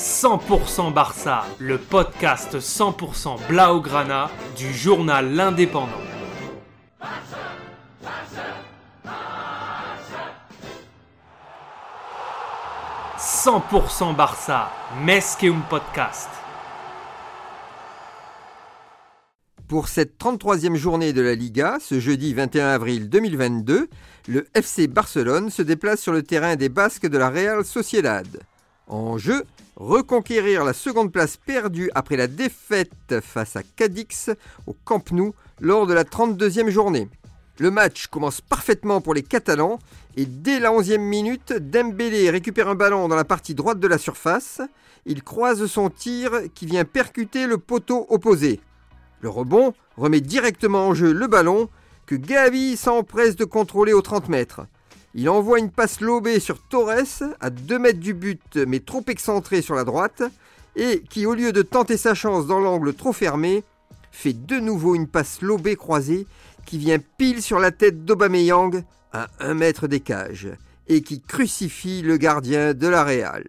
100% Barça, le podcast 100% Blaugrana du journal L'Indépendant. « 100% Barça, Mesqueum Podcast. Pour cette 33e journée de la Liga, ce jeudi 21 avril 2022, le FC Barcelone se déplace sur le terrain des Basques de la Real Sociedad. En jeu, reconquérir la seconde place perdue après la défaite face à Cadix au Camp Nou lors de la 32e journée. Le match commence parfaitement pour les Catalans et dès la 11e minute, Dembélé récupère un ballon dans la partie droite de la surface. Il croise son tir qui vient percuter le poteau opposé. Le rebond remet directement en jeu le ballon que Gavi s'empresse de contrôler aux 30 mètres. Il envoie une passe lobée sur Torres, à 2 mètres du but, mais trop excentré sur la droite, et qui, au lieu de tenter sa chance dans l'angle trop fermé, fait de nouveau une passe lobée croisée qui vient pile sur la tête d'Obameyang à 1 mètre des cages, et qui crucifie le gardien de la Real.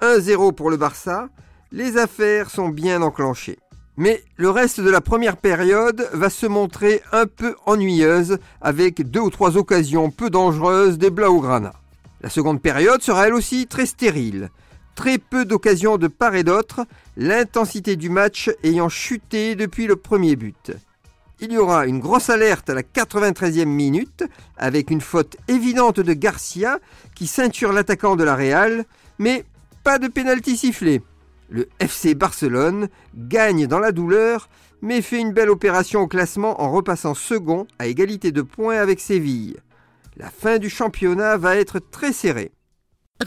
1-0 pour le Barça, les affaires sont bien enclenchées. Mais le reste de la première période va se montrer un peu ennuyeuse avec deux ou trois occasions peu dangereuses des Blaugrana. La seconde période sera elle aussi très stérile. Très peu d'occasions de part et d'autre, l'intensité du match ayant chuté depuis le premier but. Il y aura une grosse alerte à la 93e minute avec une faute évidente de Garcia qui ceinture l'attaquant de la Real, mais pas de pénalty sifflé. Le FC Barcelone gagne dans la douleur, mais fait une belle opération au classement en repassant second à égalité de points avec Séville. La fin du championnat va être très serrée.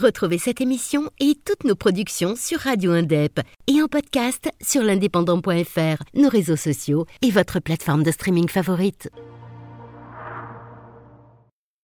Retrouvez cette émission et toutes nos productions sur Radio Indep et en podcast sur l'indépendant.fr, nos réseaux sociaux et votre plateforme de streaming favorite.